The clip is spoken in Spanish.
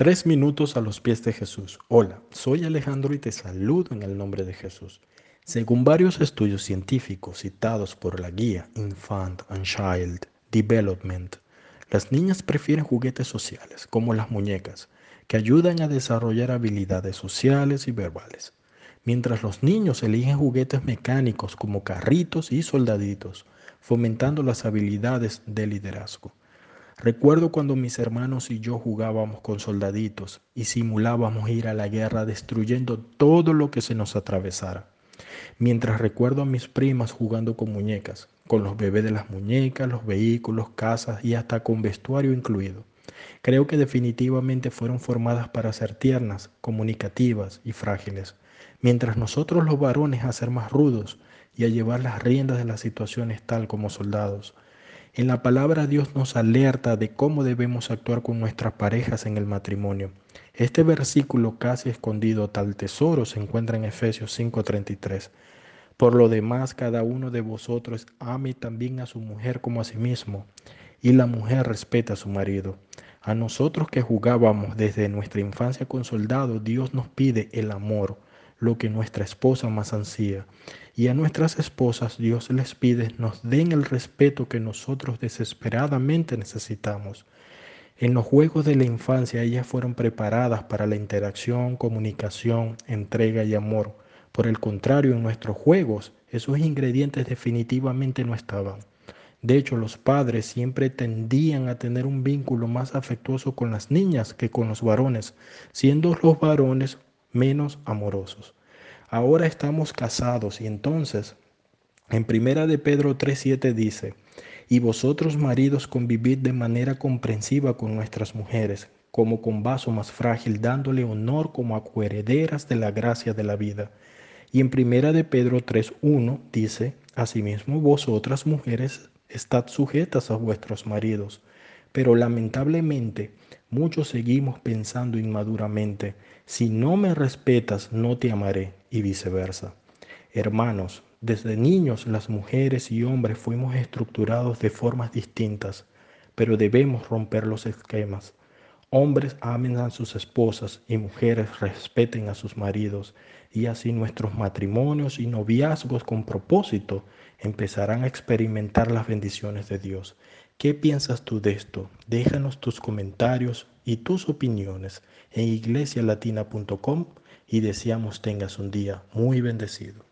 Tres minutos a los pies de Jesús. Hola, soy Alejandro y te saludo en el nombre de Jesús. Según varios estudios científicos citados por la guía Infant and Child Development, las niñas prefieren juguetes sociales, como las muñecas, que ayudan a desarrollar habilidades sociales y verbales, mientras los niños eligen juguetes mecánicos como carritos y soldaditos, fomentando las habilidades de liderazgo. Recuerdo cuando mis hermanos y yo jugábamos con soldaditos y simulábamos ir a la guerra destruyendo todo lo que se nos atravesara. Mientras recuerdo a mis primas jugando con muñecas, con los bebés de las muñecas, los vehículos, casas y hasta con vestuario incluido. Creo que definitivamente fueron formadas para ser tiernas, comunicativas y frágiles, mientras nosotros los varones a ser más rudos y a llevar las riendas de las situaciones tal como soldados. En la palabra Dios nos alerta de cómo debemos actuar con nuestras parejas en el matrimonio. Este versículo casi escondido tal tesoro se encuentra en Efesios 5:33. Por lo demás, cada uno de vosotros ame también a su mujer como a sí mismo, y la mujer respeta a su marido. A nosotros que jugábamos desde nuestra infancia con soldados, Dios nos pide el amor lo que nuestra esposa más ansía. Y a nuestras esposas Dios les pide nos den el respeto que nosotros desesperadamente necesitamos. En los juegos de la infancia ellas fueron preparadas para la interacción, comunicación, entrega y amor. Por el contrario, en nuestros juegos esos ingredientes definitivamente no estaban. De hecho, los padres siempre tendían a tener un vínculo más afectuoso con las niñas que con los varones, siendo los varones menos amorosos. Ahora estamos casados y entonces en primera de Pedro 3:7 dice, "Y vosotros maridos convivid de manera comprensiva con nuestras mujeres, como con vaso más frágil, dándole honor como a coherederas de la gracia de la vida." Y en primera de Pedro 3:1 dice, "Asimismo vosotras mujeres estad sujetas a vuestros maridos." Pero lamentablemente muchos seguimos pensando inmaduramente, si no me respetas, no te amaré, y viceversa. Hermanos, desde niños las mujeres y hombres fuimos estructurados de formas distintas, pero debemos romper los esquemas. Hombres amen a sus esposas y mujeres respeten a sus maridos, y así nuestros matrimonios y noviazgos con propósito empezarán a experimentar las bendiciones de Dios. ¿Qué piensas tú de esto? Déjanos tus comentarios y tus opiniones en iglesialatina.com y deseamos tengas un día muy bendecido.